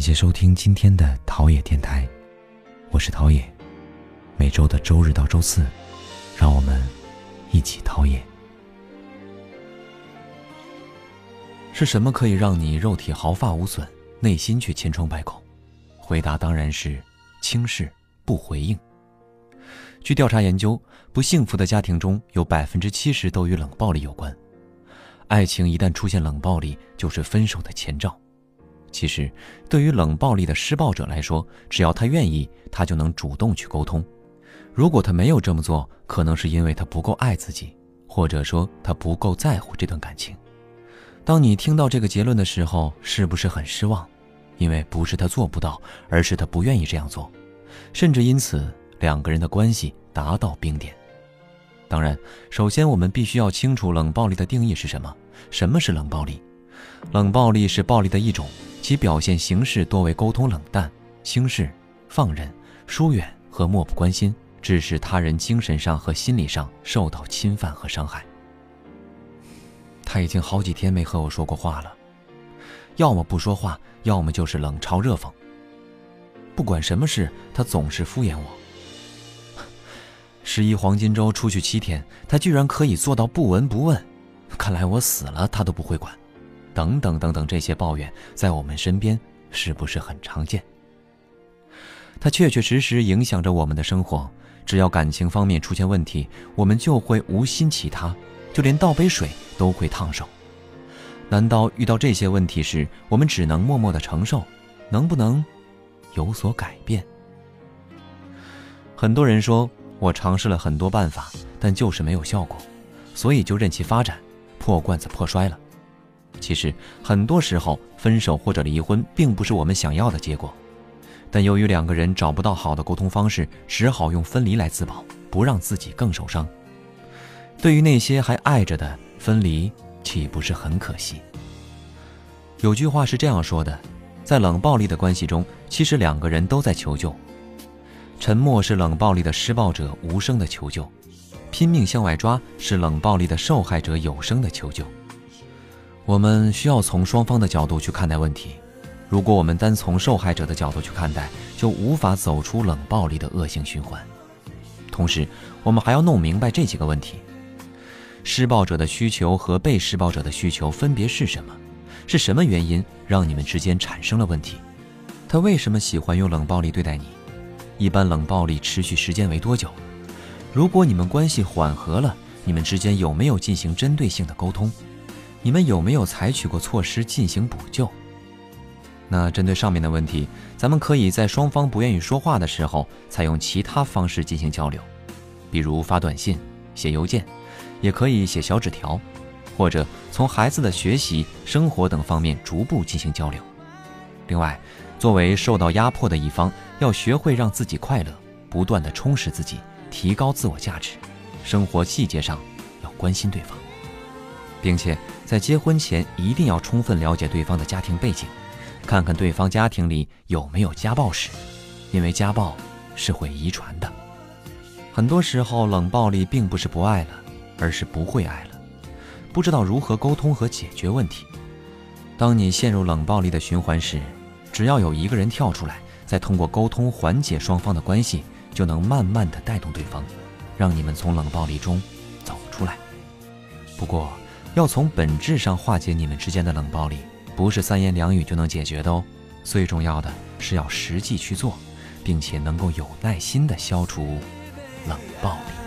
感谢收听今天的陶冶电台，我是陶冶。每周的周日到周四，让我们一起陶冶。是什么可以让你肉体毫发无损，内心却千疮百孔？回答当然是轻视、不回应。据调查研究，不幸福的家庭中有百分之七十都与冷暴力有关。爱情一旦出现冷暴力，就是分手的前兆。其实，对于冷暴力的施暴者来说，只要他愿意，他就能主动去沟通。如果他没有这么做，可能是因为他不够爱自己，或者说他不够在乎这段感情。当你听到这个结论的时候，是不是很失望？因为不是他做不到，而是他不愿意这样做，甚至因此两个人的关系达到冰点。当然，首先我们必须要清楚冷暴力的定义是什么。什么是冷暴力？冷暴力是暴力的一种。其表现形式多为沟通冷淡、轻视、放任、疏远和漠不关心，致使他人精神上和心理上受到侵犯和伤害。他已经好几天没和我说过话了，要么不说话，要么就是冷嘲热讽。不管什么事，他总是敷衍我。十一黄金周出去七天，他居然可以做到不闻不问，看来我死了他都不会管。等等等等，这些抱怨在我们身边是不是很常见？它确确实实影响着我们的生活。只要感情方面出现问题，我们就会无心其他，就连倒杯水都会烫手。难道遇到这些问题时，我们只能默默的承受？能不能有所改变？很多人说我尝试了很多办法，但就是没有效果，所以就任其发展，破罐子破摔了。其实很多时候，分手或者离婚并不是我们想要的结果，但由于两个人找不到好的沟通方式，只好用分离来自保，不让自己更受伤。对于那些还爱着的，分离岂不是很可惜？有句话是这样说的：在冷暴力的关系中，其实两个人都在求救。沉默是冷暴力的施暴者无声的求救，拼命向外抓是冷暴力的受害者有声的求救。我们需要从双方的角度去看待问题。如果我们单从受害者的角度去看待，就无法走出冷暴力的恶性循环。同时，我们还要弄明白这几个问题：施暴者的需求和被施暴者的需求分别是什么？是什么原因让你们之间产生了问题？他为什么喜欢用冷暴力对待你？一般冷暴力持续时间为多久？如果你们关系缓和了，你们之间有没有进行针对性的沟通？你们有没有采取过措施进行补救？那针对上面的问题，咱们可以在双方不愿意说话的时候，采用其他方式进行交流，比如发短信、写邮件，也可以写小纸条，或者从孩子的学习、生活等方面逐步进行交流。另外，作为受到压迫的一方，要学会让自己快乐，不断的充实自己，提高自我价值，生活细节上要关心对方。并且在结婚前一定要充分了解对方的家庭背景，看看对方家庭里有没有家暴史，因为家暴是会遗传的。很多时候，冷暴力并不是不爱了，而是不会爱了，不知道如何沟通和解决问题。当你陷入冷暴力的循环时，只要有一个人跳出来，再通过沟通缓解双方的关系，就能慢慢的带动对方，让你们从冷暴力中走出来。不过，要从本质上化解你们之间的冷暴力，不是三言两语就能解决的哦。最重要的是要实际去做，并且能够有耐心的消除冷暴力。